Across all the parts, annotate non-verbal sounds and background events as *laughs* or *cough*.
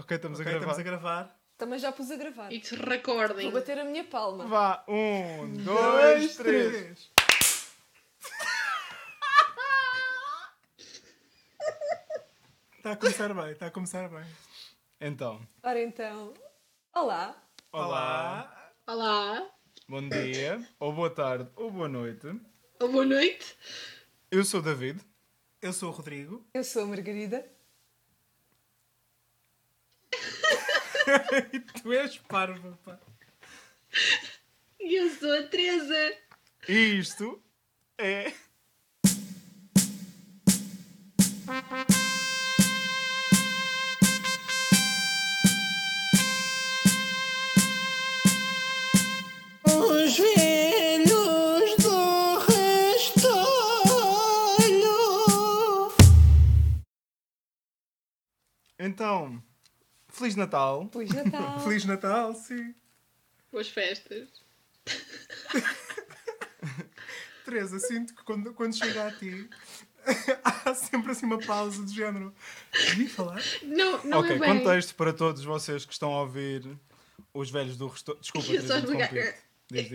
Ok, estamos Ok, a gravar. estamos a gravar. Também já pus a gravar. It's recording. Vou bater a minha palma. Vá, um, dois, três. Está a começar bem, está a começar bem. Então, Ora então, olá. olá, Olá. bom dia, ou boa tarde, ou boa noite. Ou boa noite. Eu sou o David. Eu sou o Rodrigo. Eu sou a Margarida. *laughs* tu és parva, pá. E eu sou a Teresa. E isto é. Os velhos do restolho. Então, Feliz Natal. Feliz Natal. *laughs* Feliz Natal, sim. Boas festas. *laughs* Teresa, sinto que quando, quando chega a ti *laughs* há sempre assim uma pausa de género. Devia falar? Não, não ok, é bem. contexto para todos vocês que estão a ouvir os velhos do resto. Desculpa, Teresa.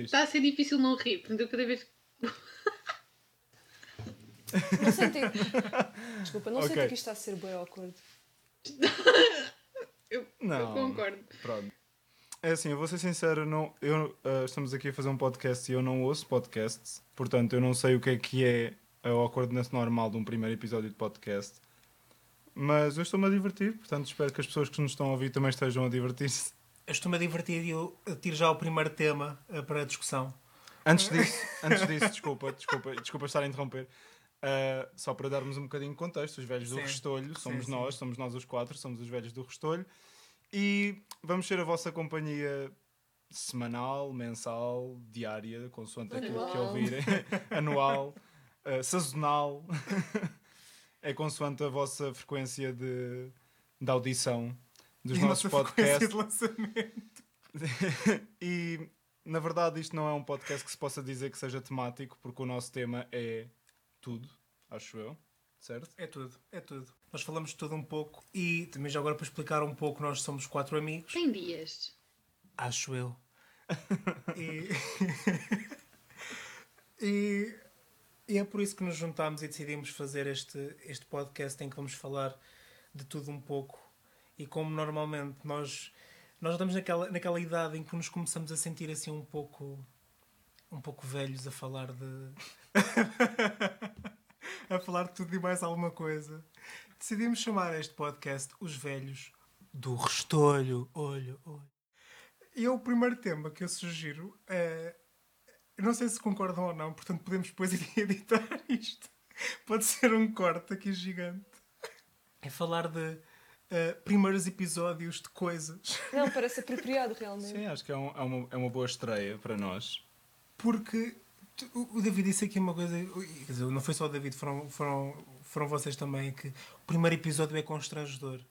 Está a ser difícil não rir, portanto eu cada vez. Não senti. Desculpa, não Ok. senti que isto está a ser bem awkward. Eu, Não. eu concordo. Pronto. É assim, eu vou ser sincero, não, eu, ah, estamos aqui a fazer um podcast e eu não ouço podcasts, portanto eu não sei o que é que é a awkwardness normal de um primeiro episódio de podcast. Mas eu estou-me a divertir, portanto espero que as pessoas que nos estão a ouvir também estejam a divertir-se. Eu estou-me a divertir e eu tiro já o primeiro tema eh, para a discussão. Antes disso, antes disso, desculpa, desculpa, desculpa estar a interromper. Ah, só para darmos um bocadinho de contexto, os velhos do Sim. Restolho, somos sim. nós, somos nós os quatro, somos os velhos do Restolho. E vamos ser a vossa companhia semanal, mensal, diária, consoante aquilo que Anual. ouvirem, *laughs* anual, ah, sazonal. *laughs* é consoante a vossa frequência de, de audição dos e a nossos podcasts. de lançamento. *laughs* e na verdade isto não é um podcast que se possa dizer que seja temático, porque o nosso tema é tudo, acho eu, certo? É tudo, é tudo. Nós falamos de tudo um pouco e também já agora para explicar um pouco, nós somos quatro amigos. Tem dias. Acho eu. *laughs* E... *laughs* e... e é por isso que nos juntámos e decidimos fazer este, este podcast em que vamos falar de tudo um pouco. E como normalmente nós, nós estamos naquela, naquela idade em que nos começamos a sentir assim um pouco um pouco velhos a falar de *laughs* a falar de tudo e mais alguma coisa. Decidimos chamar este podcast Os Velhos do Restolho. Olho, olho. E é o primeiro tema que eu sugiro. É... Eu não sei se concordam ou não, portanto podemos depois *laughs* editar isto. Pode ser um corte aqui gigante. É falar de eh, primeiros episódios de coisas. Não, parece apropriado realmente. Sim, acho que é, um- é uma, é uma boa estreia para nós. Porque o David disse aqui uma coisa, quer dizer, não foi só o David, foram, foram, foram vocês também, que o primeiro episódio é constrangedor.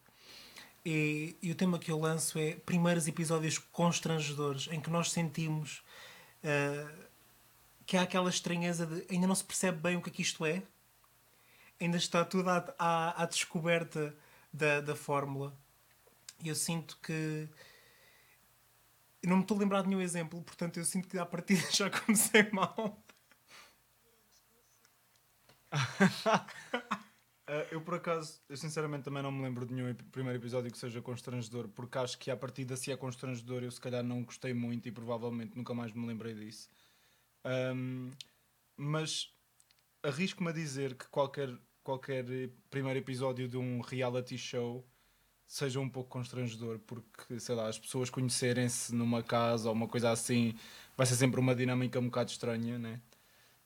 E, e o tema que eu lanço é primeiros episódios constrangedores, em que nós sentimos ah, que há aquela estranheza de ainda não se percebe bem o que é que isto é, ainda está tudo à, à, à descoberta da, da fórmula. E eu sinto que eu não me estou a lembrar de nenhum exemplo, portanto eu sinto que à partida *laughs* já comecei mal. Ah, eu, por acaso, eu sinceramente também não me lembro de nenhum primeiro episódio que seja constrangedor, porque acho que a partida, se é constrangedor, eu se calhar não gostei muito e provavelmente nunca mais me lembrei disso. Ahm, mas arrisco-me a dizer que qualquer, qualquer primeiro episódio de um reality show seja um pouco constrangedor, porque, sei lá, as pessoas conhecerem-se numa casa ou uma coisa assim vai ser sempre uma dinâmica um bocado estranha, né?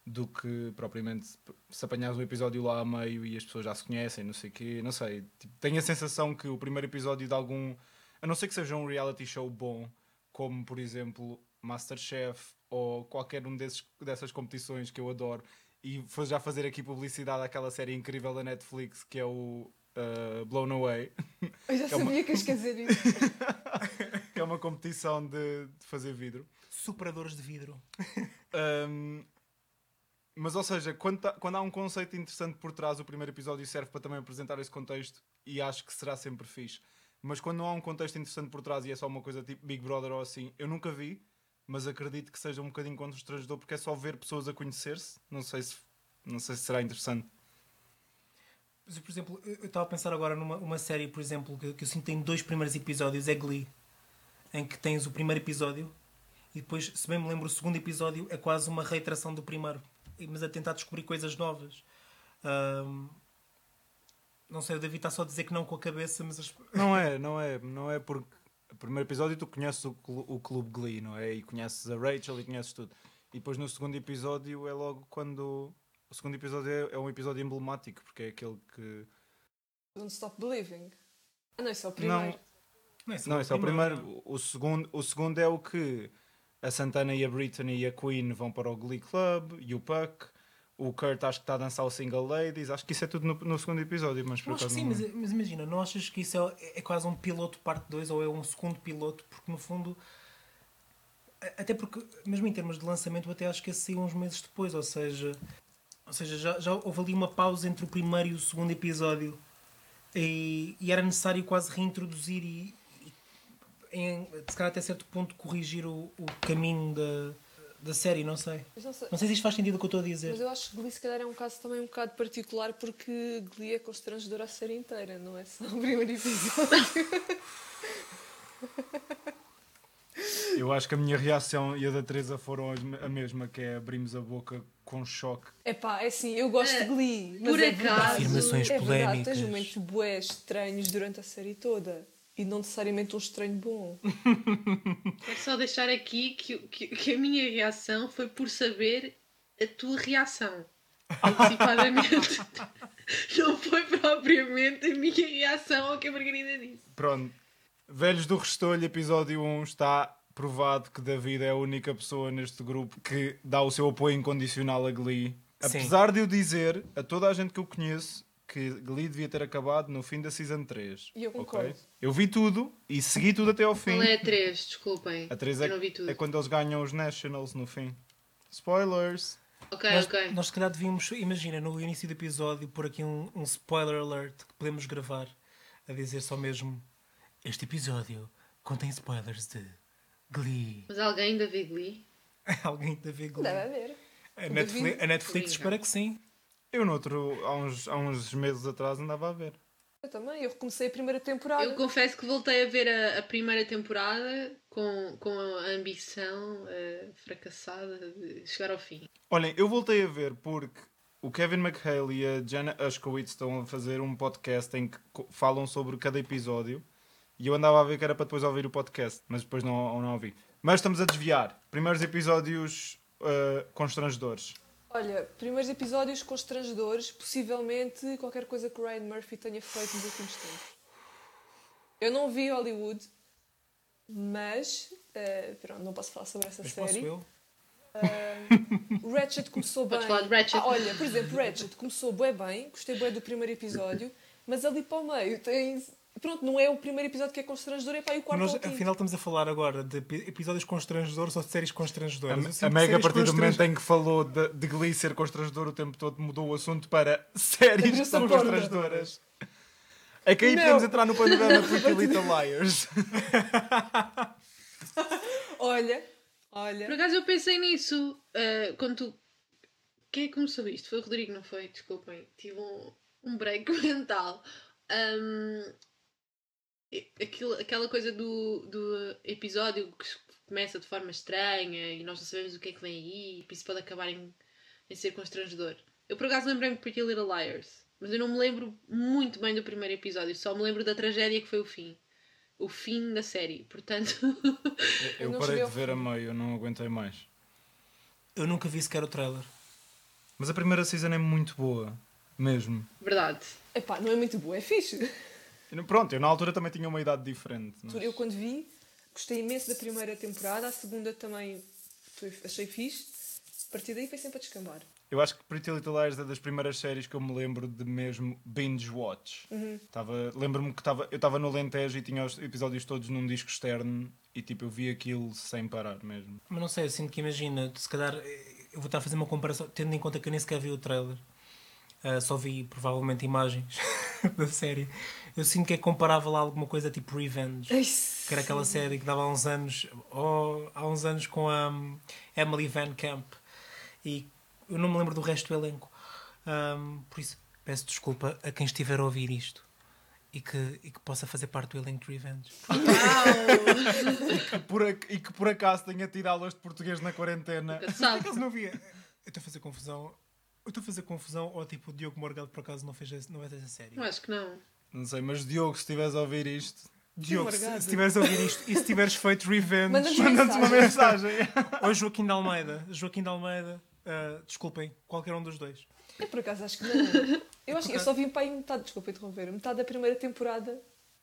do que propriamente se apanhares um episódio lá a meio e as pessoas já se conhecem, não sei o quê, não sei. Tipo, tenho a sensação que o primeiro episódio de algum, a não ser que seja um reality show bom, como por exemplo Masterchef ou qualquer um desses, dessas competições que eu adoro, e já fazer aqui publicidade àquela série incrível da Netflix que é o uh, Blown Away, Eu já *laughs* É uma- sabia que ias dizer isso. que é uma competição de, de fazer vidro. Superadores de vidro. Um, mas, ou seja, quando, tá- quando há um conceito interessante por trás, o primeiro episódio serve para também apresentar esse contexto e acho que será sempre fixe. Mas quando não há um contexto interessante por trás e é só uma coisa tipo Big Brother ou assim, eu nunca vi, mas acredito que seja um bocadinho constrangedor porque é só ver pessoas a conhecer-se. Não sei se não sei se será interessante. Por exemplo, eu estava a pensar agora numa uma série, por exemplo, que, que eu sinto tem dois primeiros episódios, é Glee, em que tens o primeiro episódio e depois, se bem me lembro, o segundo episódio é quase uma reiteração do primeiro, mas a tentar descobrir coisas novas. Ahm, não sei, o David está só a dizer que não com a cabeça, mas as- *laughs* Não é, não é, não é porque o primeiro episódio tu conheces o, clu- o clube Glee, não é? E conheces a Rachel e conheces tudo. E depois no segundo episódio é logo quando o segundo episódio é, é um episódio emblemático porque é aquele que Don't Stop Believing. Ah, não, isso é o primeiro. não é, só Não, esse é o primeiro. O segundo, o segundo é o que a Santana e a Britney e a Queen vão para o Glee Club e o Puck. O Kurt acho que está a dançar o Single Ladies. Acho que isso é tudo no, no segundo episódio, mas por acho sim, não mas, mas imagina, não achas que isso é, é quase um piloto parte 2 ou é um segundo piloto? Porque no fundo, até porque, mesmo em termos de lançamento, eu até acho que esse saiu uns meses depois, ou seja, ou seja já, já houve ali uma pausa entre o primeiro e o segundo episódio e, e era necessário quase reintroduzir e, e em, se calhar até certo ponto corrigir o, o caminho da, da série, não sei. Não sei- Não sei se isto faz sentido o que eu estou a dizer. mas eu acho que Glee se calhar é um caso também um bocado particular porque Glee é constrangedor a série inteira, não é só o primeiro episódio. *laughs* Eu acho que a minha reação e a da Teresa foram a mesma, que é abrimos a boca com choque. Epá, é assim, eu gosto de Glee, mas por é acaso- verdade, Afirmações é verdade, polémicas. tens momentos bués estranhos durante a série toda. E não necessariamente um estranho bom. *laughs* Quero só deixar aqui que, que, que a minha reação foi por saber a tua reação. Antecipadamente. *laughs* Não foi propriamente a minha reação ao que a Margarida disse. Pronto. Velhos do Restolho, episódio 1, está provado que David é a única pessoa neste grupo que dá o seu apoio incondicional a Glee. Sim. Apesar de eu dizer a toda a gente que eu conheço que Glee devia ter acabado no fim da Season 3. E eu concordo. Eu vi tudo e segui tudo até ao fim. Qual é a 3? Desculpem. A 3 Eu é, não vi tudo. é quando eles ganham os Nationals no fim. Spoilers! Ok, nós, ok. nós se calhar devíamos, imagina, no início do episódio, pôr aqui um, um spoiler alert que podemos gravar a dizer só mesmo este episódio contém spoilers de Glee. Mas alguém ainda vê Glee? *laughs* Alguém da ver Glee? Deve haver. A Netflix, a Netflix espera que sim. Eu, noutro, há uns, há uns meses atrás, andava a ver. Eu também, eu recomecei a primeira temporada. Eu confesso que voltei a ver a, a primeira temporada com, com a ambição eh, fracassada de chegar ao fim. Olhem, eu voltei a ver porque o Kevin McHale e a Jenna Ushkowitz estão a fazer um podcast em que falam sobre cada episódio e eu andava a ver que era para depois ouvir o podcast, mas depois não, não ouvi. Mas estamos a desviar. Primeiros episódios uh, constrangedores. Olha, primeiros episódios constrangedores, possivelmente qualquer coisa que o Ryan Murphy tenha feito nos últimos tempos. Eu não vi Hollywood, mas eh, pronto, não posso falar sobre essa Mas posso série. eu? O Ratchet começou *laughs* bem. Podes falar de Ratchet. Ah, olha, por exemplo, Ratchet começou bem bem, gostei bem do primeiro episódio, mas ali para o meio tem. Pronto, não é o primeiro episódio que é constrangedor, é para aí o quarto Nós, ou o afinal, estamos a falar agora de epi- episódios constrangedores ou de séries constrangedoras. A, a Meg, a partir do momento em que falou de, de Glee ser constrangedor o tempo todo, mudou o assunto para séries que são constrangedoras. É que aí Não. podemos entrar no panorama Pretty *laughs* Little Liars. *laughs* Olha, Por olha. acaso eu pensei nisso eh, quando tu. Quem é que começou isto? Foi o Rodrigo, não foi? Desculpem. Tive um, um break *laughs* mental. E- aquilo, aquela coisa do, do episódio que começa de forma estranha e nós não sabemos o que é que vem aí, e isso pode acabar em, em ser constrangedor. Eu por acaso lembrei-me de Pretty Little Liars, mas eu não me lembro muito bem do primeiro episódio, só me lembro da tragédia que foi o fim. O fim da série, portanto. *laughs* Eu não parei de ver a meio, eu não aguentei mais. Eu nunca vi sequer o trailer. Mas a primeira season é muito boa, mesmo. Verdade. Epá, não é muito boa, é fixe. Pronto, eu na altura também tinha uma idade diferente. mas- Eu quando vi, gostei imenso da primeira temporada, a segunda também foi- achei fixe. A partir daí foi sempre a descambar. Eu acho que Pretty Little Liars é das primeiras séries que eu me lembro de mesmo binge watch. Tava- Lembro-me que tava, eu estava no Alentejo e tinha os episódios todos num disco externo e tipo eu vi aquilo sem parar mesmo. Mas não sei, eu sinto que imagina, se calhar eh, eu vou estar a fazer uma comparação, tendo em conta que eu nem sequer vi o trailer. Uh, só vi provavelmente imagens *laughs* da série. Eu sinto que é comparável a alguma coisa tipo Revenge. Ai, Que era aquela série que dava há uns anos, ou há uns anos com a um, Emily Van Camp. E eu não me lembro do resto do elenco. Um, por isso, peço desculpa a quem estiver a ouvir isto e que, e que possa fazer parte do elenco de Revenge. *laughs* Que por e que por acaso tenha tido aulas de português na quarentena. Por Sabe? acaso não via. Eu estou a fazer confusão. Eu estou a fazer confusão ou tipo o Diogo Morgado por acaso não fez esse- não fez essa série. Eu acho que não. Não sei, mas Diogo, se estiveres a ouvir isto, Diogo, se, Morgado. se tiveres a ouvir isto e se tiveres feito Revenge, Manda-nos manda-te uma mensagem. *laughs* ou Joaquim de Almeida, Joaquim de Almeida, ah, desculpem, qualquer um dos dois. Eu por acaso acho que não. Eu, acho, eu só vi para aí metade, desculpa interromper, metade da primeira temporada.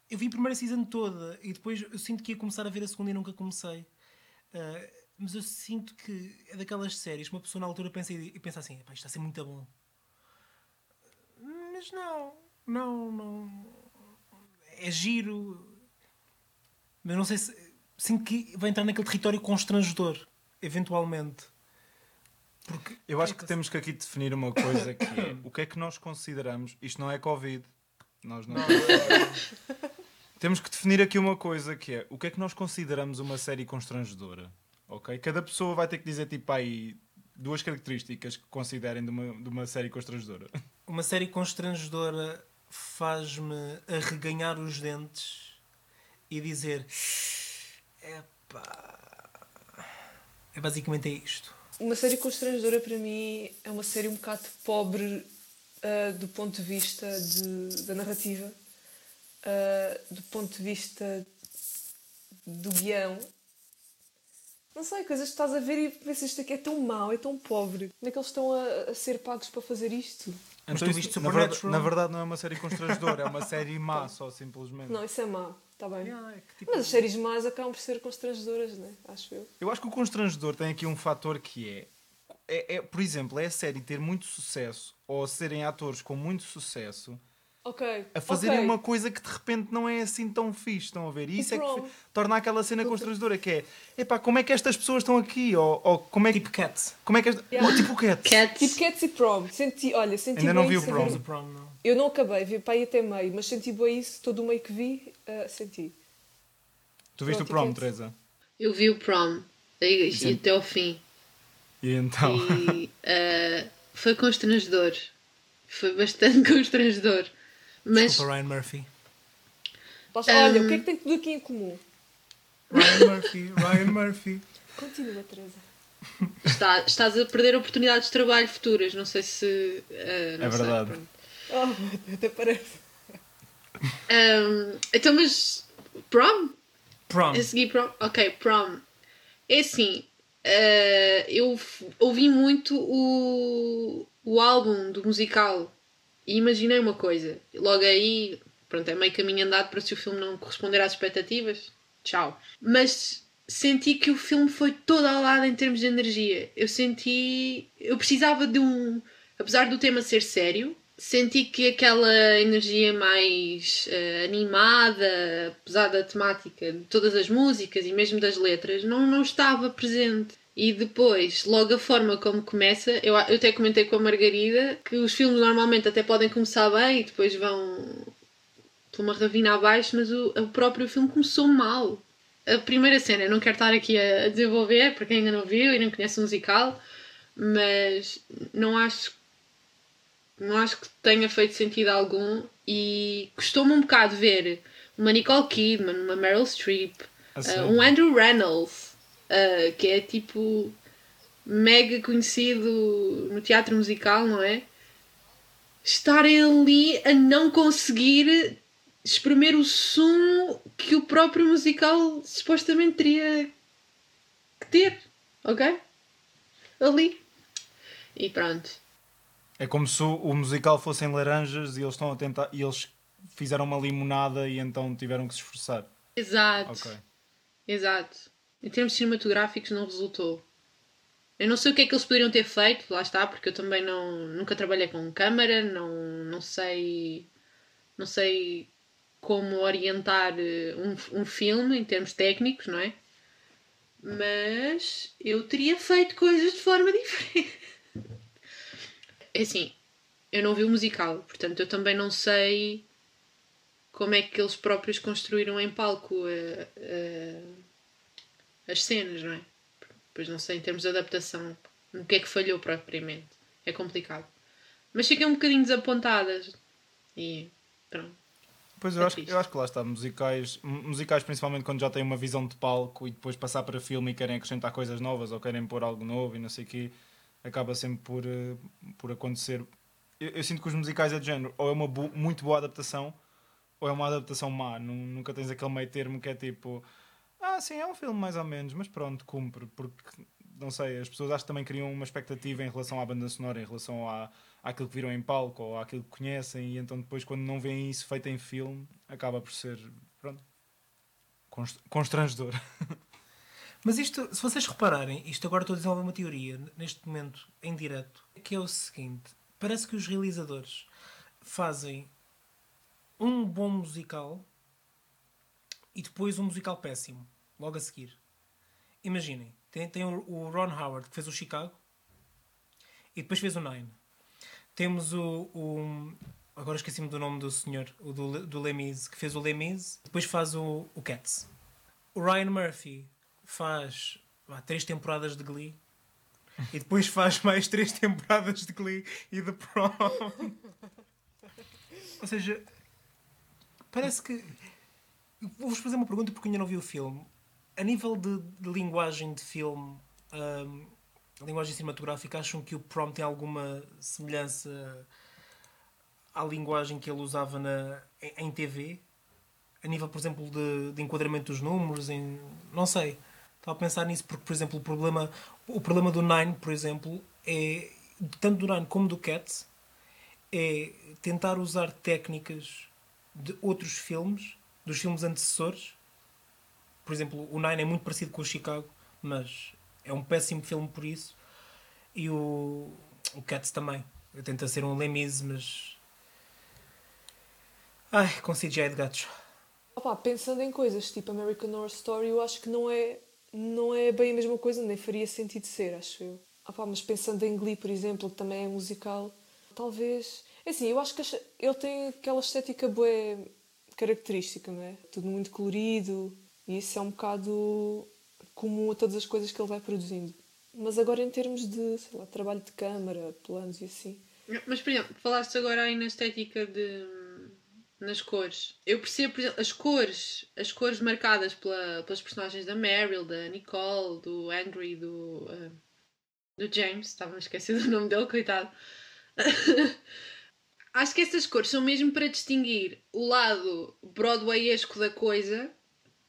Eu vi a primeira season toda e depois eu sinto que ia começar a ver a segunda e nunca comecei. Ah, mas eu sinto que é daquelas séries que uma pessoa na altura pensa e, pensa assim: "Epá, isto está a ser muito bom. Mas não, não, não. É giro. Mas não sei se. Sinto que vai entrar naquele território constrangedor, eventualmente. Porque Eu acho que temos que aqui definir uma coisa que é o que é que nós consideramos. Isto não é Covid. Nós não. temos que definir aqui uma coisa que é o que é que nós consideramos uma série constrangedora. Ok? Cada pessoa vai ter que dizer tipo aí duas características que considerem de uma, de uma série constrangedora. *laughs* uma série constrangedora faz-me arreganhar os dentes e dizer epá. É basicamente é isto. Uma série constrangedora para mim é uma série um bocado pobre ah, do ponto de vista de- da narrativa, ah, do ponto de vista do guião. Não sei, coisas que estás a ver e pensas isto aqui é tão mau, é tão pobre. Como é que eles estão a, a ser pagos para fazer isto? Mas tu viste na, verdade, na verdade não é uma série constrangedora, é uma série má, *laughs* só simplesmente. Não, isso é mau, está bem. é que tipo- Mas as séries más acabam por ser constrangedoras, não é? Acho eu. Eu acho que o constrangedor tem aqui um fator que é, é, é, por exemplo, é a série ter muito sucesso ou serem atores com muito sucesso Ok. a fazerem ok. uma coisa que de repente não é assim tão fixe, estão a ver? E isso é que prom. torna aquela cena constrangedora que é, epá, como é que estas pessoas estão aqui? Ou, ou como é que Tipo Cats. como é que esta... Yeah. ou tipo o Cats. Cats. Tipo Cats e Prom. Senti, olha, senti Ainda não vi o Prom. The Prom, não. Eu não acabei, vi para aí até meio, mas senti bem isso, todo o meio que vi, ah, senti. Tu viste o Pronto, prom, Cats. Teresa? Eu vi o prom e, e até ao fim. E então? E eh, foi constrangedor. Foi bastante *laughs* constrangedor. Mas Desculpa, Ryan Murphy. Lá está, Olha, Um, o que é que tem tudo aqui em comum? Ryan Murphy, Ryan Murphy. Continua, Teresa. está- estás a perder oportunidades de trabalho futuras. Não sei se. eh, não É sei, verdade. pronto. Oh, até parece. Ahm, então, mas. Prom? Prom. A seguir, prom? Ok, prom. É assim, eh, eu ouvi muito o, o álbum do musical e imaginei uma coisa. Logo aí, pronto, é meio caminho andado para se o filme não corresponder às expectativas. Tchau. Mas senti que o filme foi todo ao lado em termos de energia. Eu senti. Eu precisava de um. Apesar do tema ser sério, senti que aquela energia mais eh, animada, apesar da temática de todas as músicas e mesmo das letras, não, não estava presente. E depois, logo a forma como começa, eu, eu até comentei com a Margarida que os filmes normalmente até podem começar bem e depois vão por uma ravina abaixo, mas o, o próprio filme começou mal. A primeira cena, eu não quero estar aqui a, a desenvolver, para quem ainda não viu e não conhece o musical, mas não acho não acho que tenha feito sentido algum e custou-me um bocado ver uma Nicole Kidman, uma Meryl Streep, uh, um Andrew Reynolds, uh, que é tipo mega conhecido no teatro musical, não é? Estarem ali a não conseguir espremer o sumo que o próprio musical supostamente teria que ter, ok? Ali. E pronto. É como se o, musical fossem laranjas e eles estão a tentar e eles fizeram uma limonada e então tiveram que se esforçar. Exato. Ok. Exato. Em termos cinematográficos não resultou. Eu não sei o que é que eles poderiam ter feito, lá está, porque eu também não, nunca trabalhei com câmara, não, não sei não sei como orientar eh, um, um filme em termos técnicos, não é? Mas eu teria feito coisas de forma *laughs* diferente. É assim, eu não vi o musical, portanto eu também não sei como é que eles próprios construíram em palco eh, eh, as cenas, não é? Pois não sei em termos de adaptação o que é que falhou propriamente. É complicado. Mas fiquei um bocadinho desapontada e pronto. Pois eu É acho, eu acho que lá está, musicais, mu- musicais principalmente quando já têm uma visão de palco e depois passar para filme e querem acrescentar coisas novas ou querem pôr algo novo e não sei o quê, acaba sempre por, eh, por acontecer. Eu, eu sinto que os musicais é de género, ou é uma bo- muito boa adaptação ou é uma adaptação má. Nu- Nunca tens aquele meio termo que é tipo, ah, sim, é um filme mais ou menos, mas pronto, cumpre, porque não sei, as pessoas acho que também criam uma expectativa em relação à banda sonora, em relação à, àquilo que viram em palco ou àquilo que conhecem, e então depois, quando não veem isso feito em filme, acaba por ser, pronto, const- constrangedor. *laughs* Mas isto, se vocês repararem, isto agora estou a desenvolver uma teoria, neste momento, em direto, que é o seguinte: parece que os realizadores fazem um bom musical e depois um musical péssimo, logo a seguir. Imaginem, tem, tem o, Ron Howard, que fez o Chicago, e depois fez o Nine. Temos o. o- agora esqueci-me do nome do senhor, o do, do Lemise, que fez o Lemise, depois faz o, o Cats. O Ryan Murphy faz vá, três temporadas de Glee e depois faz mais três temporadas de Glee e de Prom. *laughs* Ou seja, parece que. Vou-vos fazer uma pergunta porque ainda não vi o filme. A nível de, de linguagem de filme, hum, linguagem cinematográfica, acham que o Prom tem alguma semelhança à linguagem que ele usava na, em, em TV? A nível, por exemplo, de, de enquadramento dos números, em, não sei. Estava a pensar nisso porque, por exemplo, o problema, o problema do Nine, por exemplo, é tanto do Nine como do Cats, é tentar usar técnicas de outros filmes, dos filmes antecessores. Por exemplo, o Nine é muito parecido com o Chicago, mas é um péssimo filme por isso. E o, o Cats também. Tenta ser um Lemise, mas. Ai, com CGI de gatos. Opa, pensando em coisas tipo American Horror Story, eu acho que não é, não é bem a mesma coisa, nem faria sentido ser, acho eu. Opa, mas pensando em Glee, por exemplo, que também é musical, talvez. É assim, eu acho que ele tem aquela estética boa característica, não é? Tudo muito colorido, e isso é um bocado comum a todas as coisas que ele vai produzindo. Mas agora, em termos de sei lá, trabalho de câmara, planos e assim. Mas, por exemplo, falaste agora aí na estética de. nas cores. Eu percebo, por exemplo, as cores, as cores marcadas pela, pelas personagens da Meryl, da Nicole, do Andrew do. ah, do James, estava a esquecer do nome dele, coitado. *laughs* Acho que essas cores são mesmo para distinguir o lado broadwayesco da coisa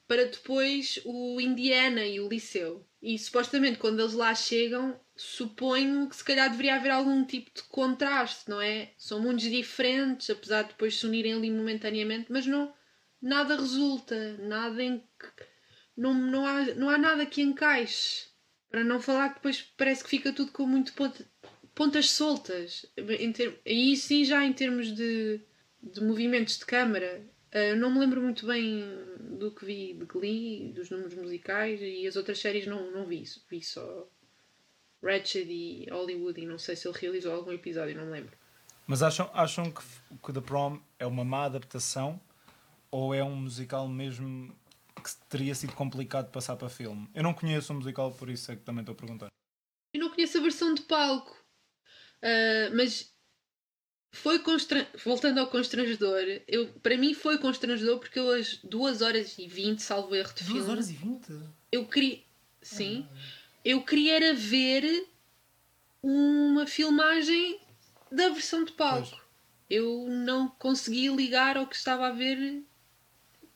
para depois o Indiana e o Liceu. E supostamente quando eles lá chegam, suponho que se calhar deveria haver algum tipo de contraste, não é? São mundos diferentes, apesar de depois se unirem ali momentaneamente, mas não nada resulta, nada em que não, não, há, não há nada que encaixe. Para não falar que depois parece que fica tudo com muito pontas soltas. Ter, aí sim já em termos de, de movimentos de câmara. Eu não me lembro muito bem do que vi de Glee, dos números musicais e as outras séries não, não vi isso. Vi só Ratched e Hollywood e não sei se ele realizou algum episódio, não me lembro. Mas acham, acham que, que The Prom é uma má adaptação ou é um musical mesmo que teria sido complicado de passar para filme? Eu não conheço o musical, por isso é que também estou a perguntar. Eu não conheço a versão de palco, Ah, mas foi constra... voltando ao constrangedor, eu, para mim foi constrangedor porque eu às 2 horas e 20, salvo erro de 2 filme, horas e 20? eu queria. Sim. Eu queria era ver uma filmagem da versão de palco. Pois. Eu não conseguia ligar ao que estava a ver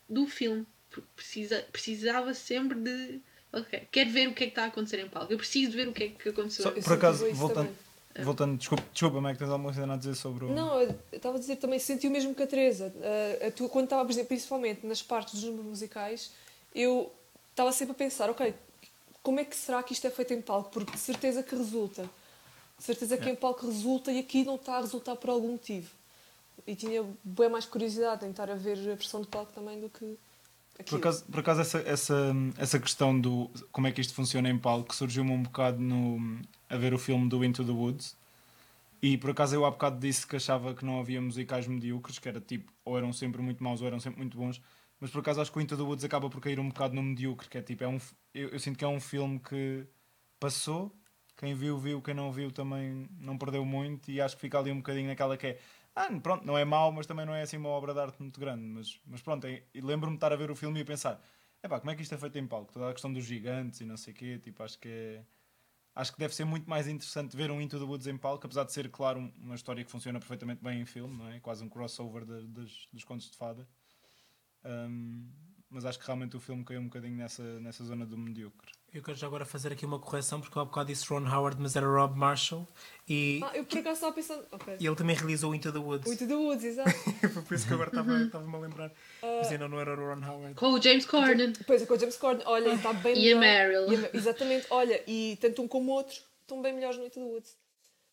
do filme. Porque precisa, precisava sempre de. Ok, quero ver o que é que está a acontecer em palco. Eu preciso de ver o que é que aconteceu. Só- por acaso, voltando, também. Voltando desculpa, desculpa, Mac, tens alguma coisa a dizer sobre o. Não, eu estava a dizer também, senti o mesmo que a Teresa. Ah, a tua, quando estava, por exemplo, principalmente nas partes dos números musicais, eu estava sempre a pensar, ok, como é que será que isto é feito em palco? Porque de certeza que resulta. De certeza que em palco resulta e aqui não está a resultar por algum motivo. E tinha bem mais curiosidade em estar a ver a versão de palco também do que Por acaso, por acaso essa, essa, essa questão do como é que isto funciona em palco surgiu-me um bocado no, a ver o filme do Into the Woods. E por acaso eu há bocado disse que achava que não havia musicais medíocres, que era tipo, ou eram sempre muito maus ou eram sempre muito bons. Mas por acaso acho que o Into the Woods acaba por cair um bocado no medíocre, que é tipo, é um, eu, eu sinto que é um filme que passou, quem viu, viu, quem não viu também não perdeu muito, e acho que fica ali um bocadinho naquela que é, ah, pronto, não é mau, mas também não é assim uma obra de arte muito grande. Mas, mas pronto, é- lembro-me de estar a ver o filme e a pensar, epá, como é que isto é feito em palco? Toda a questão dos gigantes e não sei o quê, tipo, acho que é. Acho que deve ser muito mais interessante ver um Into the Woods em palco, apesar de ser, claro, um- uma história que funciona perfeitamente bem em filme, não é? Quase um crossover de- dos, dos contos de fada. Um, mas acho que realmente o filme caiu um bocadinho nessa, nessa zona do medíocre. Eu quero já agora fazer aqui uma correção, porque eu há bocado disse Ron Howard, mas era Rob Marshall. E, Ah, eu por acaso estava pensando. Ok. e ele também realizou Into the Woods. Muito do Woods, exato. Foi *laughs* por isso que agora estava- *laughs* estava-me a lembrar. Mas ainda não era o Ron Howard. Com o James Corden. Depois é com o James Corden, olha, está bem E a melhor. Meryl. E a- exatamente, olha, e tanto um como o outro estão bem melhores no Into the Woods.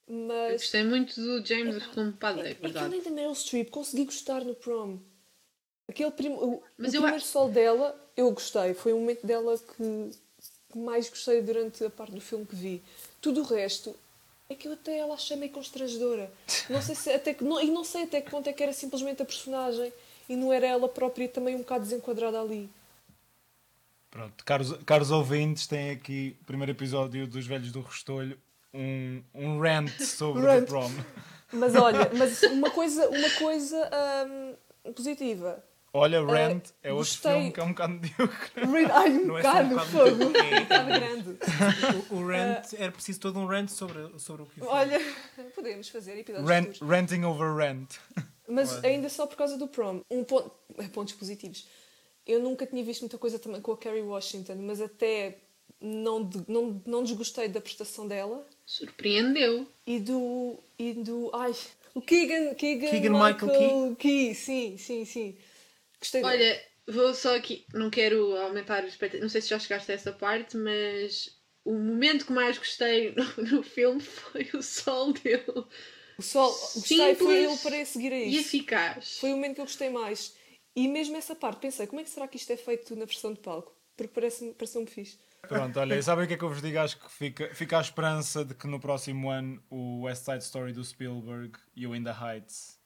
Eu Mas. gostei muito do James como padre, é É que eu verdade. nem da Meryl Streep consegui gostar no prom. Aquele prim... o, Mas o eu primeiro sol dela, eu gostei. Foi o momento dela que, que mais gostei durante a parte do filme que vi. Tudo o resto é que eu até ela achei meio constrangedora. Não sei se até que, não, e não sei até que ponto é que era simplesmente a personagem e não era ela própria também um bocado desenquadrada ali. Pronto, caros, caros ouvintes, tem aqui o primeiro episódio dos Velhos do Restolho, um, um rant sobre Rant. o prom. Mas olha, *laughs* mas uma coisa, uma coisa hum, positiva. Olha, Rant é outro gostei. filme que é um bocado medíocre. *laughs* Read, ai, um Não é um bocado, bocado fogo. muito- é- Um bocado grande. O, o rant, era preciso todo um rant sobre, sobre o que foi. Olha, *laughs* podemos fazer episódios Rant, ranting over Rant. Mas ainda só por causa do prom. Um ponto, é, pontos positivos. Eu nunca tinha visto muita coisa também com a Kerry Washington, mas até não, de- não, não desgostei da prestação dela Surpreendeu. e do. E do ai, o Keegan, Keegan, Keegan Michael Key. Sim, sim, sim. Gostei dele. Olha, vou só aqui, não quero aumentar o expectativa, não sei se já chegaste a essa parte, mas o momento que mais gostei *laughs* no, no filme foi o sol dele. O sol, gostei, foi Simples ele para seguir a E isso. eficaz. Foi o momento que eu gostei mais. E mesmo essa parte, pensei, como é que será que isto é feito na versão de palco? Porque parece-me pareceu fixe. Pronto, olha, *laughs* sabem o que é que eu vos digo? Acho que fica, fica a esperança de que no próximo ano o West Side Story do Spielberg e o In the Heights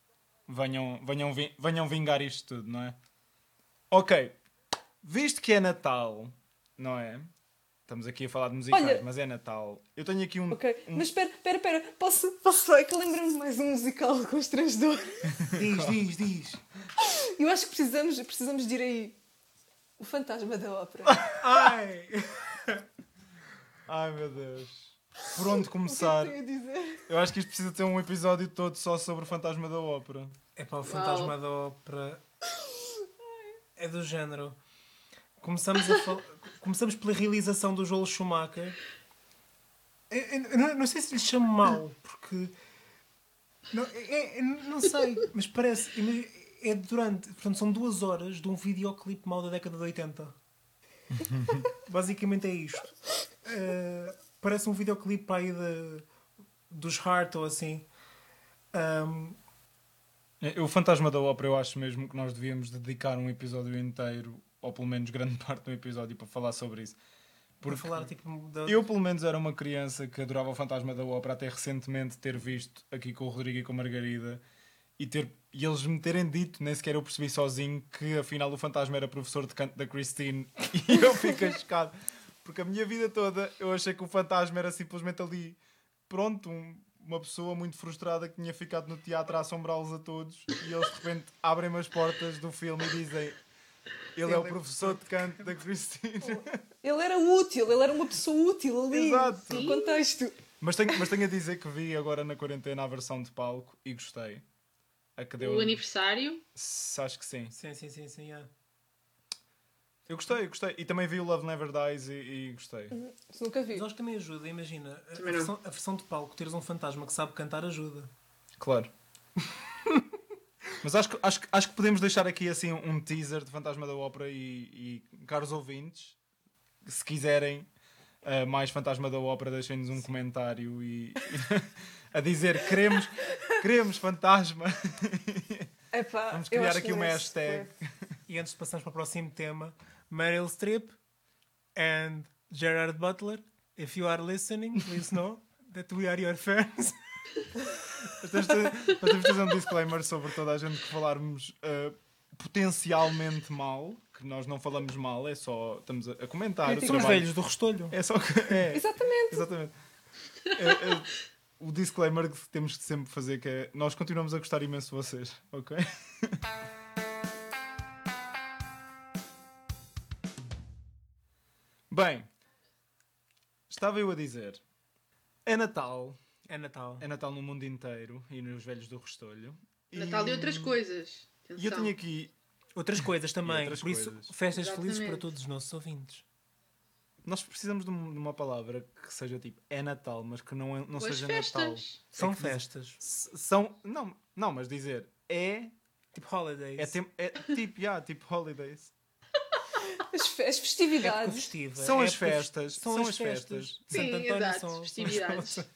venham, venham, venham vingar isto tudo, não é? Ok, visto que é Natal, não é? Estamos aqui a falar de musicais, Olha- mas é Natal. Eu tenho aqui um. Ok, um- mas espera, espera, espera, posso, posso é que lembro-me mais um musical constrangedor. *laughs* Diz, diz, diz. Eu acho que precisamos, precisamos de ir aí. O Fantasma da Ópera. Ai! Ai meu Deus. Por onde O que começar? é que dizer? Eu acho que isto precisa ter um episódio todo só sobre o Fantasma da Ópera. É para o fantasma da ópera. É do género. Começamos, a fal- Começamos pela realização do Joel Schumacher. Eu, eu- eu não, sei se lhe chamo mal, porque. Não, é- é- não sei, mas parece. É durante. Portanto, são duas horas de um videoclipe mal da década de 80. Basicamente é isto. Eh, parece um videoclipe aí de, dos Heart ou assim. Ahm, O Fantasma da Ópera, eu acho mesmo que nós devíamos dedicar um episódio inteiro, ou pelo menos grande *laughs* parte do episódio, para falar sobre isso. por Porque falar tipo da, eu, pelo menos, era uma criança que adorava o Fantasma da Ópera, até recentemente ter visto aqui com o Rodrigo e com a Margarida, e, ter, e eles me terem dito, nem sequer eu percebi sozinho, que afinal o fantasma era professor de canto da Christine, *laughs* e eu fiquei *laughs* chocado. Porque a minha vida toda eu achei que o fantasma era simplesmente ali, pronto, um- uma pessoa muito frustrada que tinha ficado no teatro a assombrá-los a todos, e eles de repente abrem-me as portas do filme e dizem. Ele é o professor de canto da *laughs* Christine. Ele era útil, ele era uma pessoa útil ali. Exato. No contexto. Mas tenho, mas tenho a dizer que vi agora na quarentena a versão de palco e gostei. A que deu. O aniversário. Acho que sim. Sim, sim, sim, sim. é. Eu gostei, eu gostei. E também vi o Love Never Dies e, e gostei. Isso nunca vi. Mas acho que também ajuda, imagina. A, Também não. versão, a versão de palco, teres um fantasma que sabe cantar ajuda. Claro. *laughs* Mas acho que, acho, que- acho que podemos deixar aqui assim um teaser de Fantasma da Ópera e, e caros ouvintes, se quiserem uh, mais Fantasma da Ópera, deixem-nos um comentário e, *laughs* a dizer queremos, queremos fantasma. Epá, Vamos eu criar acho aqui uma merece, hashtag. E antes de passarmos para o próximo tema, Meryl Streep and Gerard Butler, if you are listening, please know that we are your fans. *laughs* Nós temos, de, fazer um disclaimer sobre toda a gente que falarmos uh, potencialmente mal, que nós não falamos mal, é só estamos a, a comentar. o Somos trabalho. velhos do restolho. É só que. É, Exatamente. exatamente. É, é, o disclaimer que temos de sempre fazer que é nós continuamos a gostar imenso de vocês, ok? *laughs* Bem, estava eu a dizer, é Natal, É Natal. é Natal no mundo inteiro e nos velhos do Restolho. Natal e outras coisas. E eu Atenção. tenho aqui, Outras coisas também. outras Por isso, coisas. festas felizes para Exatamente. todos os nossos ouvintes. nós precisamos de um- uma palavra que seja tipo, é Natal, mas que não, é- não seja Natal. festas. São É festas. São, não, não, mas dizer, é Tipo holidays. É, tem- é tipo, yeah, tipo holidays. As, fe- as Época festividades. festiva. São as Época fes- festas, são as festas. De Sim, Santo António exato, são, são- festividades. *laughs*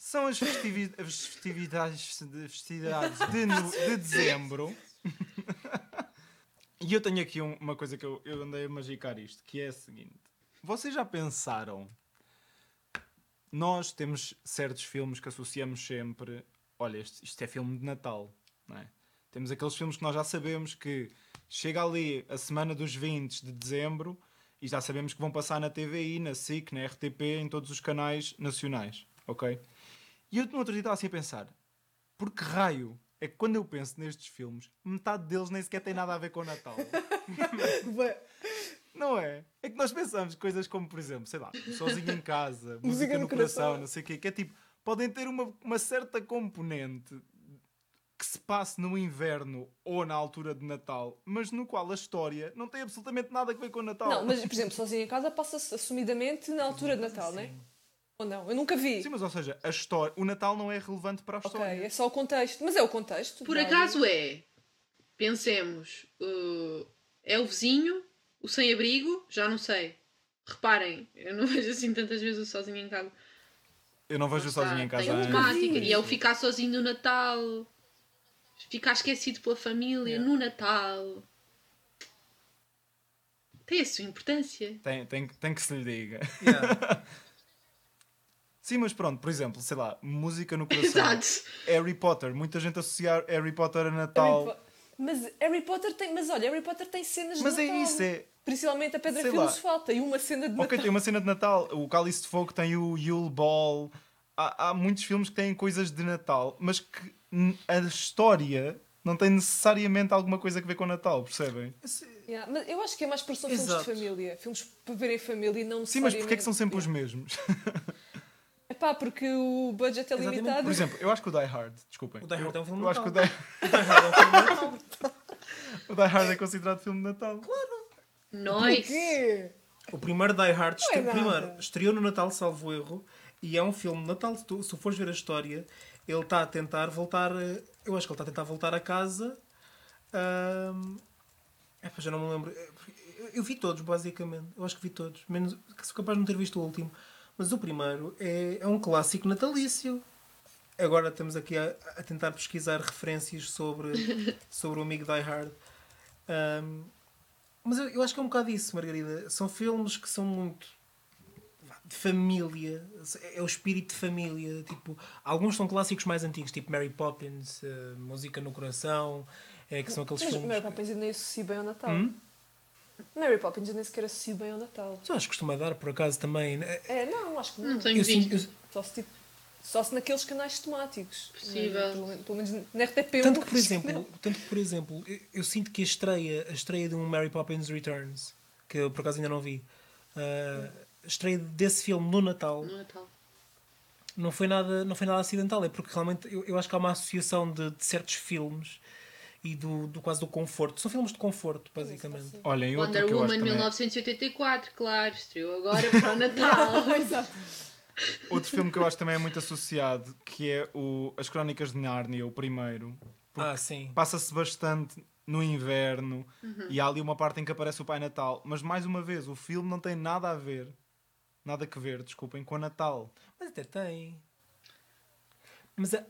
São as, festivi- as festividades, de, festividades de, de dezembro. *laughs* e eu tenho aqui um- uma coisa que eu, eu andei a magicar isto, que é a seguinte. Vocês já pensaram? Nós temos certos filmes que associamos sempre. Olha, isto, isto é filme de Natal, não é? Temos aqueles filmes que nós já sabemos que chega ali a semana dos 20 de dezembro e já sabemos que vão passar na TVI, na SIC, na RTP, em todos os canais nacionais, ok? E eu no outro dia estava assim a pensar, por que raio é que quando eu penso nestes filmes, metade deles nem sequer tem nada a ver com o Natal? *laughs* Não é? É que nós pensamos coisas como, por exemplo, sei lá, sozinho em casa, música, no, coração, não sei o quê, que é tipo, podem ter uma, uma certa componente que se passe no inverno ou na altura de Natal, mas no qual a história não tem absolutamente nada a ver com o Natal. Não, mas por exemplo, sozinho em casa passa-se assumidamente na altura de Natal, não é? Ou não? Eu nunca vi. Sim, mas ou seja, a história, o Natal não é relevante para a Ok, história. é só o contexto. Mas é o contexto. Por Dá acaso é. Pensemos. uh, é o vizinho, o sem-abrigo, já não sei. Reparem, eu não *laughs* vejo assim tantas vezes o sozinho em casa. Eu não vejo sozinho em casa. Tem temática. E é o ficar sozinho no Natal. Ficar esquecido pela família Yeah. no Natal. Tem a sua importância. Tem, tem, tem que se lhe diga. Yeah. *laughs* Sim, mas pronto, por exemplo, sei lá, música no coração. Exato. Harry Potter, muita gente associar Harry Potter a Harry Natal. Po- Mas Harry Potter tem. Mas olha, Harry Potter tem cenas Mas de é Natal. isso, é. Principalmente a Pedra. Filosofal. Tem uma cena de Natal. Ok, tem uma cena de Natal. O Cálice de Fogo tem o Yule Ball. Há, há muitos filmes que têm coisas de Natal, mas que a história não tem necessariamente alguma coisa a ver com o Natal, percebem? Yeah, mas eu acho que é mais para são filmes de família. Filmes para ver em família e não Sim, mas porquê é que são sempre os necessariamente- mesmos? É pá, porque o budget é Exatamente. limitado. Por exemplo, eu acho que o Die Hard, desculpem. O Die Hard eu, é um filme eu de acho que o Natal. Die, *laughs* Die Hard é um filme de Natal. *laughs* o Die Hard é considerado filme de Natal. Nós. Porquê? O primeiro Die Hard é estre... primeiro, estreou no Natal, salvo erro, e é um filme de Natal. Se tu, se tu fores ver a história, ele está a tentar voltar. eh, Eu acho que ele está a tentar voltar a casa. É, pá, já não me lembro. É, Eu, vi todos, basicamente. Eu acho que vi todos. Menos, sou capaz de não ter visto o último. Mas o primeiro é, é um clássico natalício. Agora estamos aqui a, a tentar pesquisar referências sobre, *laughs* sobre o amigo Die Hard. Ahm, mas eu, eu acho que é um bocado isso, Margarida. São filmes que são muito de família. É o espírito de família. Tipo, alguns são clássicos mais antigos, tipo Mary Poppins, eh, Música no Coração, é, que são aqueles Mas filmes. Mary Poppins ainda nem associa bem ao Natal. Hum? Mary Poppins nem sequer associa bem ao Natal. Eu acho que costuma dar, por acaso, também. né? É, não, acho que não. Não tenho Eu visto. eu- Só se, tipo, só se naqueles canais temáticos. Possível. Né? Pelo, pelo menos na RTP1. tanto que, por acho exemplo, não. tanto que, por exemplo eu, eu sinto que a estreia, a estreia de um Mary Poppins Returns, que eu por acaso ainda não vi, a estreia desse filme no Natal, No Natal. não foi nada, não foi nada acidental, é porque realmente eu, eu acho que há uma associação de, de certos filmes e do, do quase do conforto. São filmes de conforto, basicamente. Olhem, outro Wonder que eu acho Woman também é- 1984, claro, estreou agora para o *laughs* Natal. Outro filme que eu acho também é muito associado, que é o As Crónicas de Nárnia, o primeiro. Porque Ah, sim. Passa-se bastante no inverno e há ali uma parte em que aparece o Pai Natal. Mas mais uma vez, o filme não tem nada a ver, nada que ver, desculpem, com o Natal. Mas até tem. Mas, a-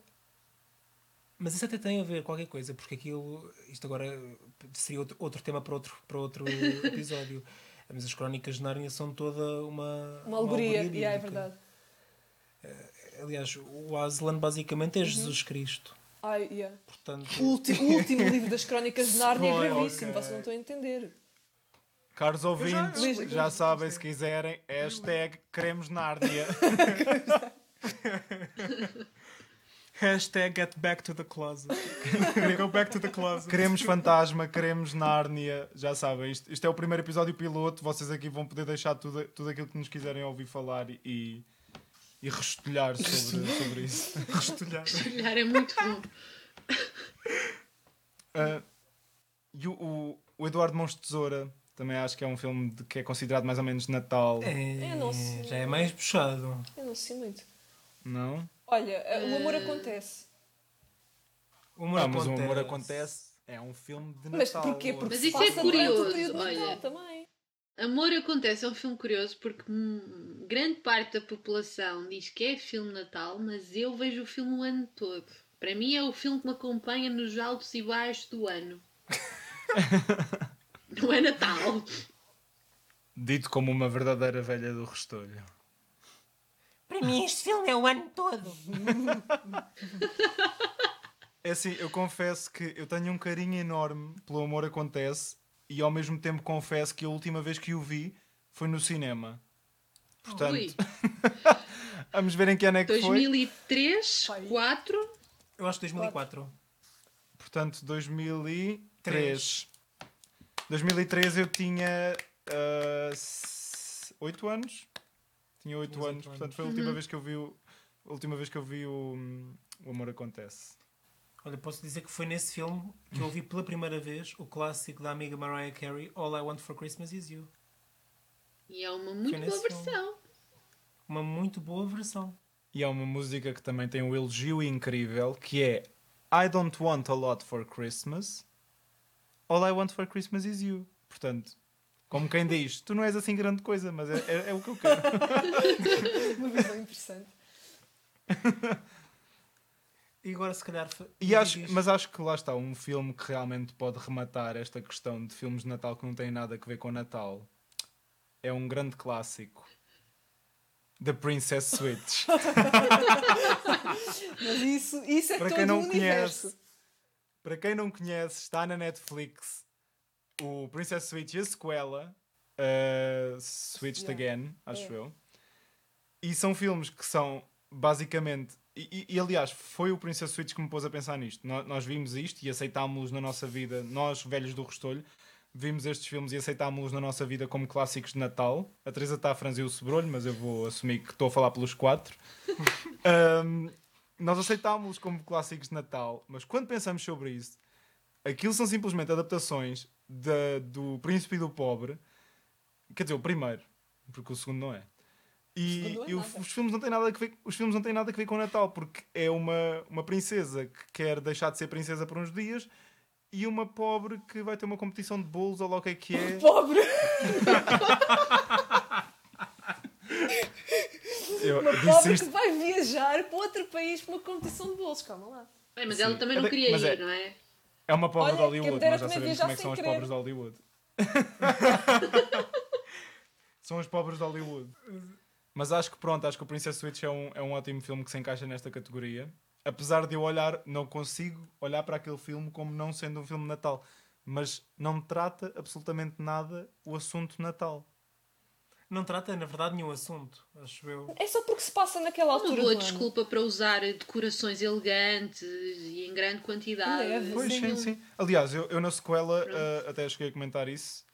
mas isso até tem a ver qualquer coisa, porque aquilo. Isto agora seria outro, outro tema para outro, para outro *laughs* episódio. Mas as crónicas de Nárnia são toda uma. Uma alegoria, yeah, é verdade. aliás, o Aslan basicamente é Jesus Cristo. Ai, yeah. Portanto, O último, o último *laughs* livro das Crónicas de Nárnia é gravíssimo, ok. vocês não estão a entender. Caros ouvintes, já, li. sabem se quiserem, hashtag queremos Nárnia. *laughs* hashtag get back to the closet. *laughs* Go back to the closet. Queremos fantasma, queremos Nárnia. Já sabem, isto, isto é o primeiro episódio piloto. Vocês aqui vão poder deixar tudo, tudo aquilo que nos quiserem ouvir falar e, e restolhar sobre, sobre isso. *laughs* Restolhar. Olhar é muito bom. Ah, e o, o- o Eduardo de Tesoura também acho que é um filme de- que é considerado mais ou menos de Natal. É, Eu não sei. já é mais puxado. Eu não sei muito. Não? Olha, eh, o amor acontece. O amor Ah, mas acontece. o amor acontece. É um filme de Natal. Mas porquê? Porque Mas isso é curioso, período de Natal olha. também. Amor Acontece é um filme curioso porque grande parte da população diz que é filme de Natal, mas eu vejo o filme o ano todo. Para mim é o filme que me acompanha nos altos e baixos do ano. *laughs* Não é Natal. Dito como uma verdadeira velha do Restolho. Para mim este filme é o ano todo. É assim, eu confesso que eu tenho um carinho enorme pelo Amor Acontece e ao mesmo tempo confesso que a última vez que o vi foi no cinema. Portanto, *laughs* vamos ver em que ano é que foi. 2003, Pai. 2004. Eu acho 2004. Portanto, 2003. 2003 eu tinha 8 anos. Tinha 8 Tinhas anos, portanto foi a última vez que eu vi o, a última vez que eu vi o, o Amor Acontece. Olha, posso dizer que foi nesse filme que eu ouvi pela primeira vez o clássico da amiga Mariah Carey, All I Want for Christmas Is You. E é uma muito boa nesse filme. versão. Uma muito boa versão. E é uma música que também tem um elogio incrível que é I don't want a lot for Christmas. All I want for Christmas is you. Portanto, como quem diz, tu não és assim grande coisa, mas é, é- é o que eu quero. *laughs* Uma visão interessante. E agora, se calhar. E acho, mas acho que lá está um filme que realmente pode rematar esta questão de filmes de Natal que não têm nada a ver com Natal. É um grande clássico. The Princess Switch. *laughs* Mas isso, isso é Para todo quem não o universo. Para quem não conhece, está na Netflix o Princess Switch e a sequela uh, Switched Yeah. Again, acho É. eu. E são filmes que são basicamente. E, e- e, aliás, foi o Princess Switch que me pôs a pensar nisto. Nó- Nós, vimos isto e aceitámos-los na nossa vida, nós, velhos do Restolho, vimos estes filmes e aceitámos-los na nossa vida como clássicos de Natal. A Teresa está a franzir o sobrolho, mas eu vou assumir que estou a falar pelos quatro. *laughs* Um, nós aceitámos-los como clássicos de Natal, mas quando pensamos sobre isso, aquilo são simplesmente adaptações da- do Príncipe e do Pobre. Quer dizer, o primeiro, porque o segundo não é. E, não é e os filmes não têm nada a ver, os filmes não têm nada a ver com o Natal, porque é uma, uma princesa que quer deixar de ser princesa por uns dias e uma pobre que vai ter uma competição de bolos ou lá o que é que é. *laughs* Pobre! *laughs* Eu Uma disse pobre isto que vai viajar para outro país para uma competição de bolos. Calma lá. Bem, mas Sim. ela também não Mas é- queria mas ir, é- não é? É uma pobre Olha, de Hollywood, nós já sabemos como é que são os pobres de Hollywood. *laughs* são os pobres de Hollywood. Mas acho que pronto, acho que o Princess Switch é um, é um ótimo filme que se encaixa nesta categoria. Apesar de eu olhar, não consigo olhar para aquele filme como não sendo um filme de Natal. Mas não trata absolutamente nada o assunto Natal. Não trata, na verdade, nenhum assunto, acho eu. É só porque se passa naquela Uma altura boa do ano. desculpa para usar decorações elegantes e em grande quantidade. Neve. Pois, Sim, sim. Aliás, eu, eu na sequela ah, até cheguei a comentar isso.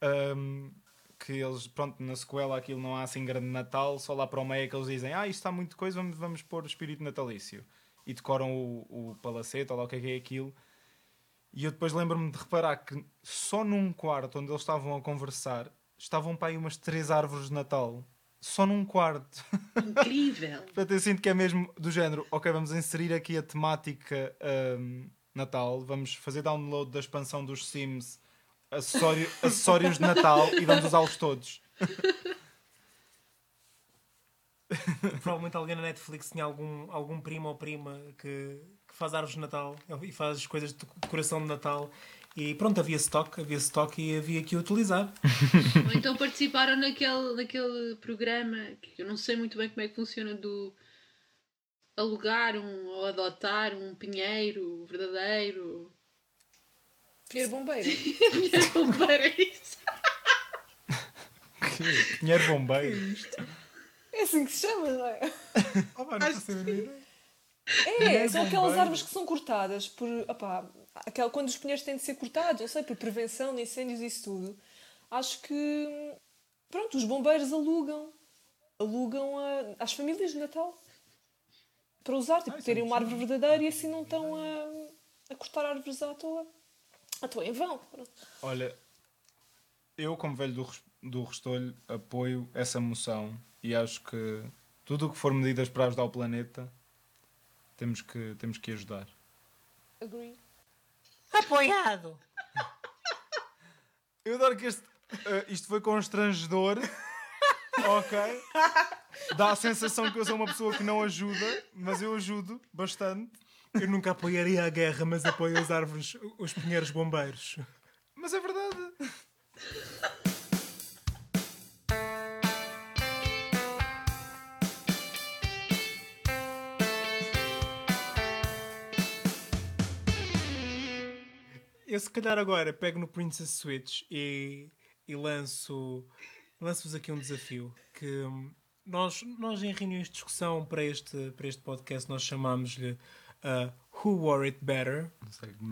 ahm, que eles, pronto, na sequela aquilo não há assim grande Natal, só lá para o meio é que eles dizem ah, isto está muito coisa, vamos, vamos pôr o espírito natalício. E decoram o, o palacete, ou lá o que é que é aquilo. E eu depois lembro-me de reparar que só num quarto onde eles estavam a conversar, estavam para aí umas três árvores de Natal. Só num quarto. Incrível. *laughs* Portanto, eu sinto que é mesmo do género, ok, vamos inserir aqui a temática ahm, Natal, vamos fazer download da expansão dos Sims, acessório- *laughs* acessórios de Natal e vamos usá-los todos. Provavelmente alguém na Netflix tinha algum, algum primo ou prima que, que faz árvores de Natal e faz coisas de decoração de Natal. E pronto, havia stock, havia stock e havia que utilizar. Ou então participaram naquele, naquele programa que eu não sei muito bem como é que funciona do alugar um, ou adotar um pinheiro verdadeiro. Pinheiro bombeiro. *laughs* Pinheiro bombeiro, é isso. Pinheiro bombeiro. É assim que se chama, não é? Oh, pá, não faço a mínima ideia. É, Pinheiro são aquelas bombeiro. árvores que são cortadas por. Opá, aquela, quando os pinheiros têm de ser cortados, não sei, por prevenção de incêndios e isso tudo. Acho que. Pronto, os bombeiros alugam. Alugam a- às famílias de Natal. Para usar, tipo, Ah, isso terem é uma árvore verdadeira e assim não estão a, a cortar árvores à toa. À toa em vão. Pronto. Olha, eu, como velho do, do Restolho, apoio essa moção e acho que tudo o que for medidas para ajudar o planeta temos que, temos que ajudar. Agree. Apoiado. Eu adoro que este, eh, isto foi constrangedor, *laughs* ok? Dá a sensação que eu sou uma pessoa que não ajuda, mas eu ajudo bastante. Eu nunca apoiaria a guerra, mas apoio as árvores, os pinheiros bombeiros. Mas é verdade. Eu se calhar agora pego no Princess Switch e, e lanço lanço-vos aqui um desafio que hum, nós, nós em reuniões de discussão para este, para este podcast nós chamámos-lhe uh, Who Wore It Better?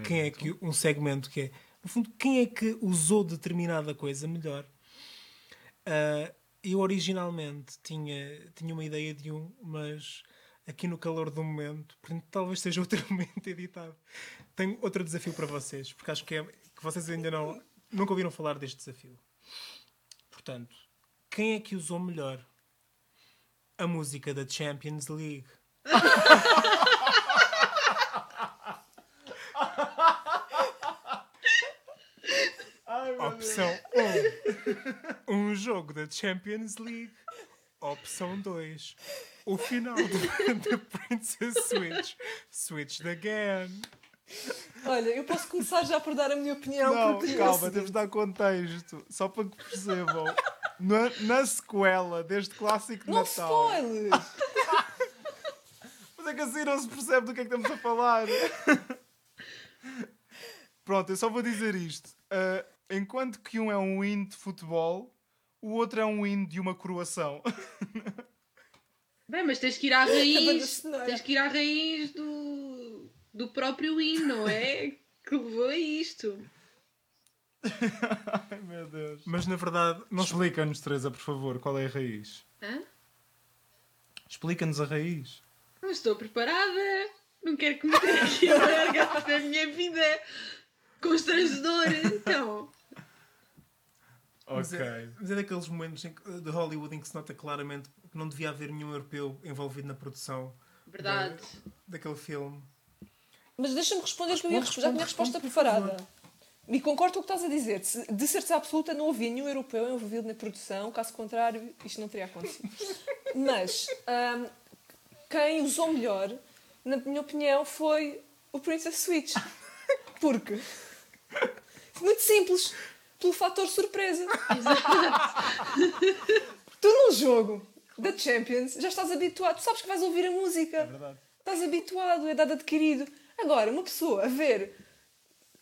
Quem é que um segmento que é no fundo quem é que usou determinada coisa melhor? Uh, eu originalmente tinha, tinha uma ideia de um, mas aqui no calor do momento, portanto, talvez seja *laughs* outro momento editado. Tenho outro desafio para vocês, porque acho que, é, que vocês ainda não nunca ouviram falar deste desafio. Portanto, quem é que usou melhor a música da Champions League? *laughs* Opção 1. Um jogo da Champions League. Opção 2. O final da *laughs* Princess Switch. Switched again. Olha, eu posso começar já por dar a minha opinião. Não, porque calma, temos de dar contexto, só para que percebam. Na, na sequela deste clássico de Não Natal. spoilers! *laughs* Mas é que assim não se percebe do que é que estamos a falar. Pronto, eu só vou dizer isto. Ah, enquanto que um é um win de futebol, o outro é um win de uma coroação. *laughs* Bem, mas tens que ir à *laughs* raiz. tens que ir à raiz do, do próprio hino, não é? *laughs* Que levou a isto. *laughs* Ai meu Deus. Mas na verdade, nós Explica-nos, Teresa, por favor, qual é a raiz? Hã? Explica-nos a raiz. Não estou preparada. Não quero que me tenha aqui a larga da minha vida. Constrangedor. Então. Mas Ok. é, mas é daqueles momentos em que- de Hollywood em que se nota claramente que não devia haver nenhum europeu envolvido na produção Verdade. daquele filme. Mas deixa-me responder que eu ia Responde, já tinha a resposta preparada. E concordo com o que estás a dizer. De certeza absoluta não havia nenhum europeu envolvido na produção, caso contrário, isto não teria acontecido. *laughs* Mas ahm, quem usou melhor, na minha opinião, foi o Princess Switch. *laughs* Porque muito simples, pelo fator surpresa. tu num jogo da Champions já estás habituado, tu sabes que vais ouvir a música. É verdade. Estás habituado, é dado adquirido. Agora, uma pessoa a ver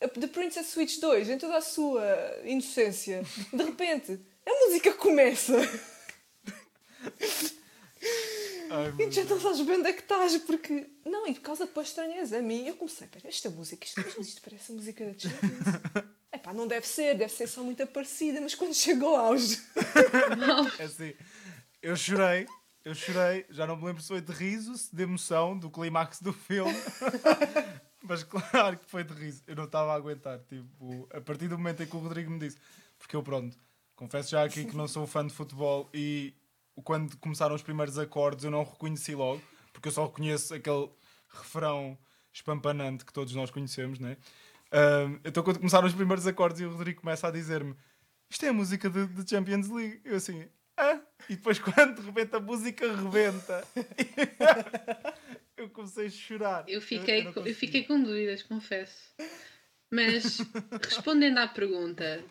The Princess Switch 2 em toda a sua inocência, de repente, a música começa Ai, e já não sabes bem onde é que estás, porque. Não, e por causa depois estranheza. A mim, eu comecei, pera, esta música, isto, isto parece a música da Champions. *laughs* Epá, não deve ser, deve ser só muito parecida, mas quando chegou ao auge. É assim, eu chorei, eu chorei, já não me lembro se foi de riso, se de emoção, do clímax do filme. *laughs* Mas claro que foi de riso. Eu não estava a aguentar. Tipo, a partir do momento em que o Rodrigo me disse, porque eu pronto, confesso já aqui que não sou fã de futebol e quando começaram os primeiros acordes eu não reconheci logo, porque eu só reconheço aquele refrão espampanante que todos nós conhecemos, né? Ahm, então quando começaram os primeiros acordes e o Rodrigo começa a dizer-me isto é a música de, Champions League, eu assim, ah? E depois *laughs* quando de repente a música rebenta, *laughs* eu comecei a chorar. Eu fiquei, eu consegui. fiquei com dúvidas, confesso. Mas, *laughs* respondendo à pergunta,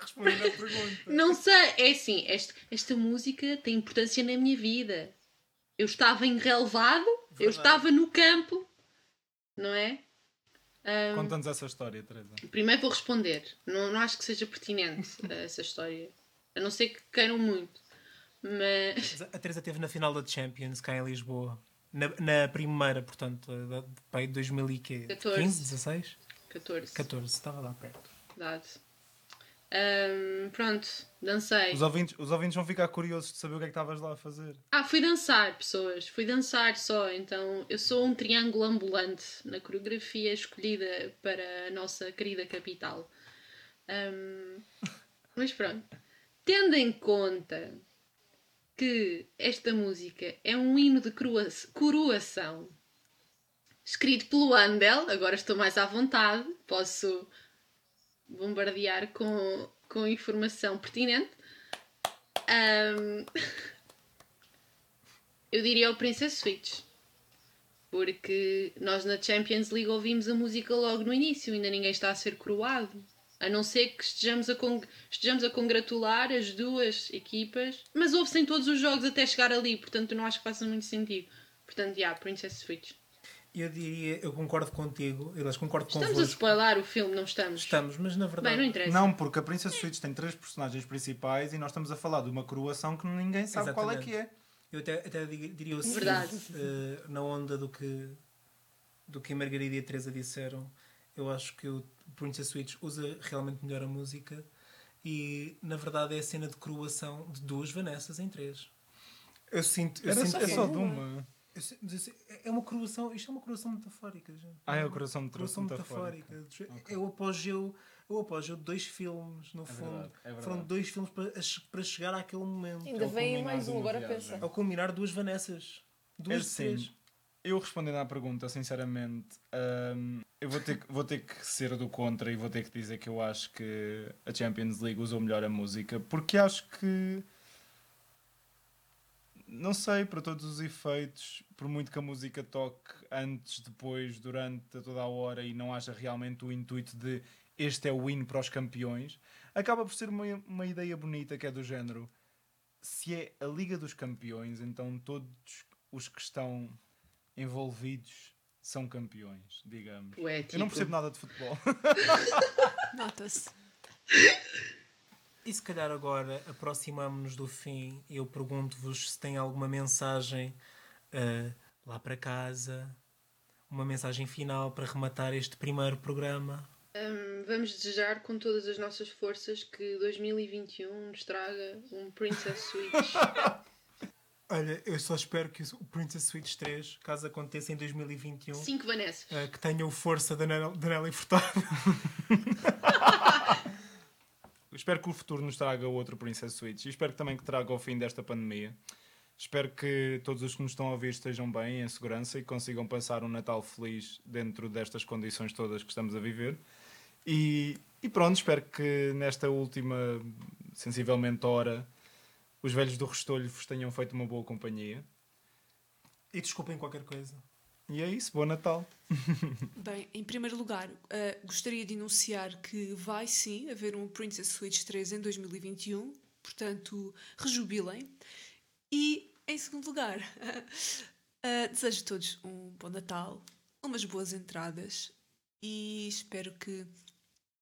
Respondendo à pergunta. Não sei, é assim, esta, esta música tem importância na minha vida. Eu estava em relevado, eu Verdade. estava no campo, não é? Ahm, Conta-nos essa história, Teresa. primeiro vou responder. Não, não acho que seja pertinente eh, essa história. A não ser que queiram muito. Mas. A Teresa esteve na final da Champions cá em Lisboa. Na, na primeira, portanto, da- de pai, 2015, 14. 16? 14. 14, estava lá perto. Verdade. Ahm, pronto, dancei. Os ouvintes, os ouvintes vão ficar curiosos de saber o que é que estavas lá a fazer. Ah, fui dançar, pessoas. Fui dançar só. Então, eu sou um triângulo ambulante na coreografia escolhida para a nossa querida capital. Ahm, mas pronto. Tendo em conta que esta música é um hino de coroação escrito pelo Andel, agora estou mais à vontade, posso bombardear com, com informação pertinente. Ahm, *laughs* eu diria o Princess Switch. Porque nós na Champions League ouvimos a música logo no início, ainda ninguém está a ser coroado. A não ser que estejamos a, estejamos a congratular as duas equipas, mas ouve-se em todos os jogos até chegar ali, portanto não acho que faça muito sentido. Portanto, já, Princess Switch. Eu diria, eu concordo contigo, aliás, concordo Estamos a convosco. spoiler o filme, não estamos? Estamos, mas na verdade. Bem, não interessa. Não, porque a Princess Switch tem três personagens principais e nós estamos a falar de uma coroação que ninguém sabe qual é que é. Eu até, até diria o seguinte, eh, na onda do que, do que a Margarida e a Teresa disseram, eu acho que o Princess Switch usa realmente melhor a música e, na verdade, é a cena de coroação de duas Vanessas em três. Eu sinto, eu Era sinto só, que é só de uma. Sei- mas sei- é uma coroação, isto é uma coroação metafórica, gente. Ah, é o coração Coroação metafórica. metafórica. É o apogeu, é o apogeu de dois filmes, no fundo. verdade, é verdade. Foram dois filmes para, para chegar àquele momento. Ainda É vem mais um, uma agora viagem. pensa. Ao combinar duas Vanessas. Duas É assim, três. Eu respondendo à pergunta, sinceramente, hum, eu vou ter, que- vou ter que ser do contra e vou ter que dizer que eu acho que a Champions League usou melhor a música, porque acho que não sei, para todos os efeitos, por muito que a música toque antes, depois, durante a toda a hora e não haja realmente o intuito de este é o hino para os campeões, acaba por ser uma, uma ideia bonita que é do género. Se é a Liga dos Campeões, então todos os que estão envolvidos são campeões, digamos. Poético. Eu não percebo nada de futebol. *laughs* *laughs* Nota-se. E se calhar agora aproximamos-nos do fim e eu pergunto-vos se tem alguma mensagem ah, lá para casa, uma mensagem final para rematar este primeiro programa. Hum, vamos desejar com todas as nossas forças que 2021 nos traga um Princess Switch. *laughs* Olha, eu só espero que o Princess Switch 3, caso aconteça em 2021, 5 Vanessa. ah, que tenha o força da Nelly Furtado. *laughs* espero que o futuro nos traga outro Princess Switch e espero também que traga o fim desta pandemia. Espero que todos os que nos estão a ouvir estejam bem, em segurança e consigam passar um Natal feliz dentro destas condições todas que estamos a viver. E, e pronto, espero que nesta última, sensivelmente, hora, os velhos do Restolho vos tenham feito uma boa companhia. E desculpem qualquer coisa. E é isso, bom Natal! Bem, em primeiro lugar, eh, gostaria de anunciar que vai sim haver um Princess Switch 3 em 2021, portanto, rejubilem. E, em segundo lugar, *laughs* eh, desejo a todos um bom Natal, umas boas entradas e espero que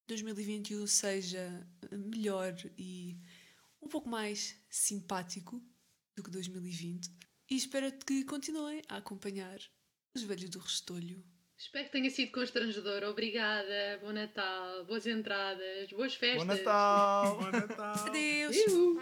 2021 seja melhor e um pouco mais simpático do que 2020. E espero que continuem a acompanhar os velhos do Restolho Espero que tenha sido constrangedor. Obrigada. Bom Natal. Boas entradas. Boas festas. Bom Natal! Bom Natal! Adeus! Iu.